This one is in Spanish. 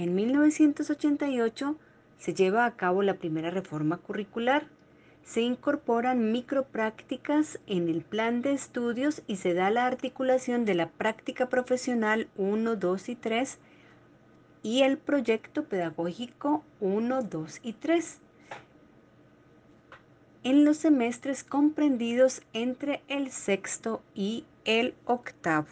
En 1988 se lleva a cabo la primera reforma curricular. Se incorporan microprácticas en el plan de estudios y se da la articulación de la práctica profesional 1, 2 y 3 y el proyecto pedagógico 1, 2 y 3 en los semestres comprendidos entre el sexto y el octavo.